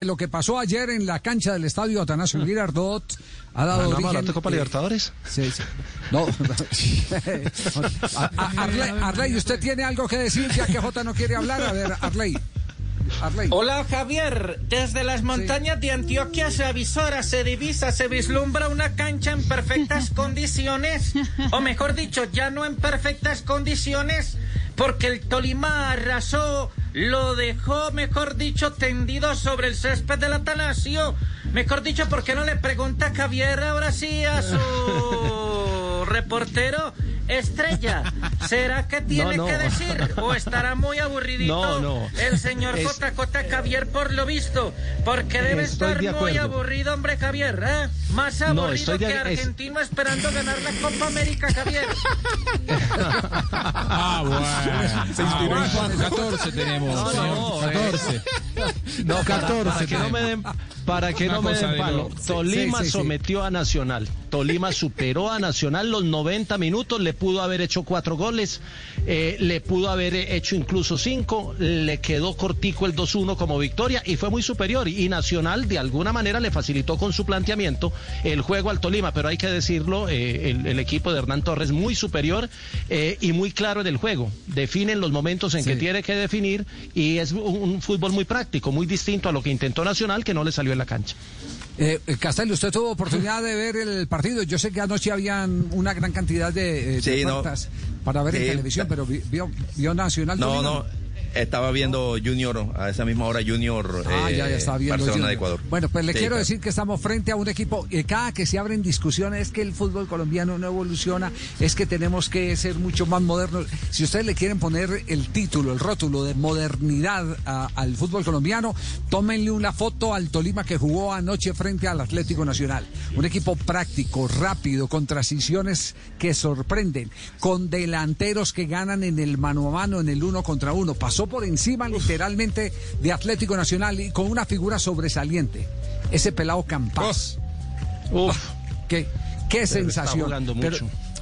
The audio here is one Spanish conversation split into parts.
Lo que pasó ayer en la cancha del estadio Atanasio Girardot ha dado ¿Ganamos origen... la Copa Libertadores? Sí, sí. No. A- a- Arley, Arley, ¿usted tiene algo que decir ya que Jota no quiere hablar? A ver, Arley. Arley. Hola Javier, desde las montañas de Antioquia se avisora, se divisa, se vislumbra una cancha en perfectas condiciones, o mejor dicho, ya no en perfectas condiciones, porque el Tolima arrasó, lo dejó, mejor dicho, tendido sobre el césped del Atanasio. Mejor dicho, ¿por qué no le pregunta a Javier ahora sí a su reportero? Estrella, ¿será que tiene No, no. que decir? ¿O estará muy aburridito No, no. el señor Es- JJ Javier por lo visto? Porque debe Estoy estar de muy aburrido, hombre, Javier, ¿eh? Más No, aburrido estoy de- que es- argentino esperando ganar la Copa América, Javier. Ah, bueno. Se inspiró en Juan 14 tenemos, No, señor. no, eh. 14. No, para, 14 para que no me den, para que no me den de palo. Tolima Sí, sí, sí. sometió a Nacional. Tolima superó a Nacional los 90 minutos, le pudo haber hecho cuatro goles, eh, le pudo haber hecho incluso cinco, le quedó cortico el 2-1 como victoria y fue muy superior. Y Nacional de alguna manera le facilitó con su planteamiento el juego al Tolima, pero hay que decirlo, eh, el, el equipo de Hernán Torres muy superior eh, y muy claro en el juego. Definen los momentos en Sí. que tiene que definir y es un, un fútbol muy práctico, muy distinto a lo que intentó Nacional, que no le salió en la cancha. Eh, eh, Castel, ¿usted tuvo oportunidad de ver el partido? Yo sé que anoche habían una gran cantidad de, eh, de no. para ver en televisión, pero vi- vio, vio Nacional. No, no. Estaba viendo Junior, a esa misma hora Junior Ah, ya, ya eh, estaba viendo. Barcelona Junior. de Ecuador. Bueno, pues le Sí, quiero claro. decir que estamos frente a un equipo, eh, cada que se abren discusiones es que el fútbol colombiano no evoluciona, es que tenemos que ser mucho más modernos. Si ustedes le quieren poner el título, el rótulo de modernidad a- al fútbol colombiano, tómenle una foto al Tolima que jugó anoche frente al Atlético Nacional. Un equipo práctico, rápido, con transiciones que sorprenden, con delanteros que ganan en el mano a mano, en el uno contra uno. Pasó por encima literalmente de Atlético Nacional y con una figura sobresaliente. Ese pelado Campas. Uf, Qué, qué sensación. Pero,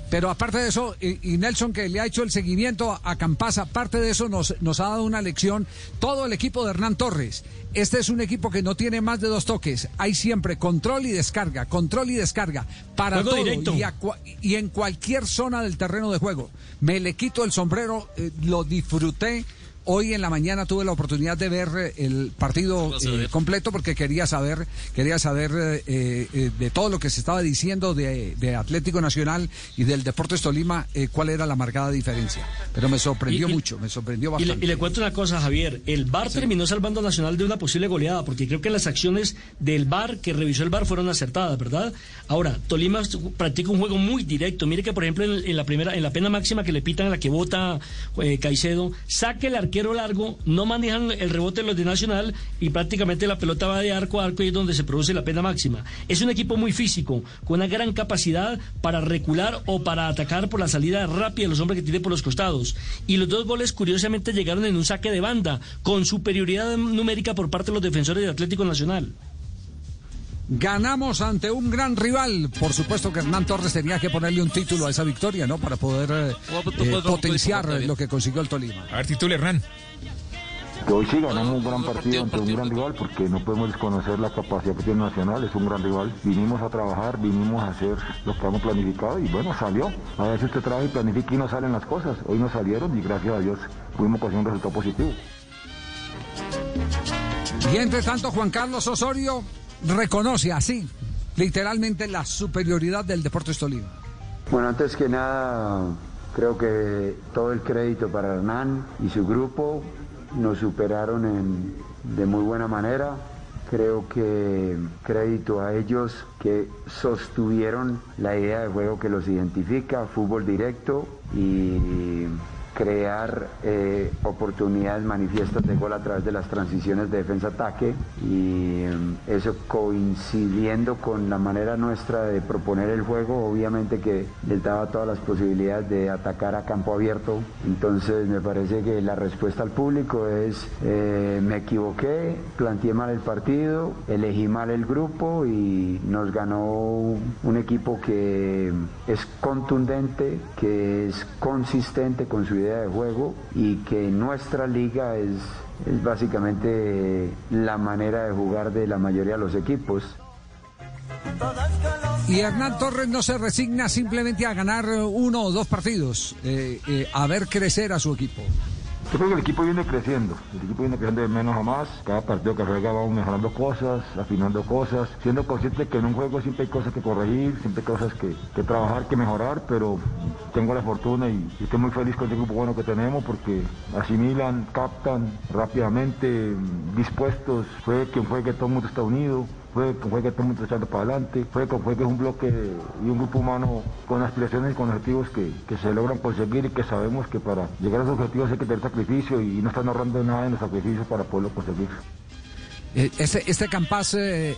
pero aparte de eso, y, y Nelson que le ha hecho el seguimiento a, Campas, aparte de eso nos, nos ha dado una lección todo el equipo de Hernán Torres. Este es un equipo que no tiene más de dos toques. Hay siempre control y descarga, control y descarga para Juego todo a y en cualquier zona del terreno de juego. Me le quito el sombrero, eh, lo disfruté. Hoy en la mañana tuve la oportunidad de ver eh, el partido eh, completo porque quería saber, quería saber eh, eh, de todo lo que se estaba diciendo de, de Atlético Nacional y del Deportes Tolima, cuál era la marcada diferencia. Pero me sorprendió Y- mucho, me sorprendió Y bastante. le, y le cuento una cosa, Javier. El VAR terminó salvando a Nacional de una posible goleada, porque creo que las acciones del VAR que revisó el VAR fueron acertadas, ¿verdad? Ahora, Tolima practica un juego muy directo. Mire que, por ejemplo, en, en la primera, en la pena máxima que le pitan a la que vota Caicedo, saque el arquero largo, no manejan el rebote los de Nacional y prácticamente la pelota va de arco a arco y es donde se produce la pena máxima. Es un equipo muy físico, con una gran capacidad para recular o para atacar por la salida rápida de los hombres que tiene por los costados. Y los dos goles, curiosamente, llegaron en un saque de banda, con superioridad numérica por parte de los defensores de Atlético Nacional. Ganamos ante un gran rival. Por supuesto que Hernán Torres tenía que ponerle un título a esa victoria, ¿no? Para poder eh, eh, potenciar lo que consiguió el Tolima. A ver, titule Hernán. Que hoy sí ganamos un gran partido ante un gran rival porque no podemos desconocer la capacidad que tiene Nacional, es un gran rival. Vinimos a trabajar, vinimos a hacer lo que hemos planificado y bueno, salió. A veces usted trabaja y planifica y no salen las cosas. Hoy no salieron y gracias a Dios pudimos conseguir un resultado positivo. Y entre tanto, Juan Carlos Osorio reconoce así, literalmente, la superioridad del Deportes Tolima. Bueno, antes que nada, creo que todo el crédito para Hernán y su grupo nos superaron en- de muy buena manera. Creo que crédito a ellos que sostuvieron la idea de juego que los identifica, fútbol directo y crear eh, oportunidades manifiestas de gol a través de las transiciones de defensa-ataque y eh, eso coincidiendo con la manera nuestra de proponer el juego, obviamente que les daba todas las posibilidades de atacar a campo abierto. Entonces me parece que la respuesta al público es eh, me equivoqué, planteé mal el partido, elegí mal el grupo y nos ganó un equipo que es contundente, que es consistente con su idea de juego y que nuestra liga es es básicamente la manera de jugar de la mayoría de los equipos. Y Hernán Torres no se resigna simplemente a ganar uno o dos partidos, eh, eh, a ver crecer a su equipo. Yo creo que el equipo viene creciendo, el equipo viene creciendo de menos a más, cada partido que juega vamos mejorando cosas, afinando cosas, siendo consciente que en un juego siempre hay cosas que corregir, siempre hay cosas que, que trabajar, que mejorar, pero tengo la fortuna y, estoy muy feliz con el grupo bueno que tenemos porque asimilan, captan rápidamente, dispuestos, fue quien fue que todo el mundo está unido, fue fue que está echando para adelante, fue fue que es un bloque y un grupo humano con aspiraciones y con objetivos que, que se logran conseguir y que sabemos que para llegar a esos objetivos hay que tener sacrificio y no están ahorrando nada en los sacrificios para poderlo conseguir. Eh, este, este Campas eh,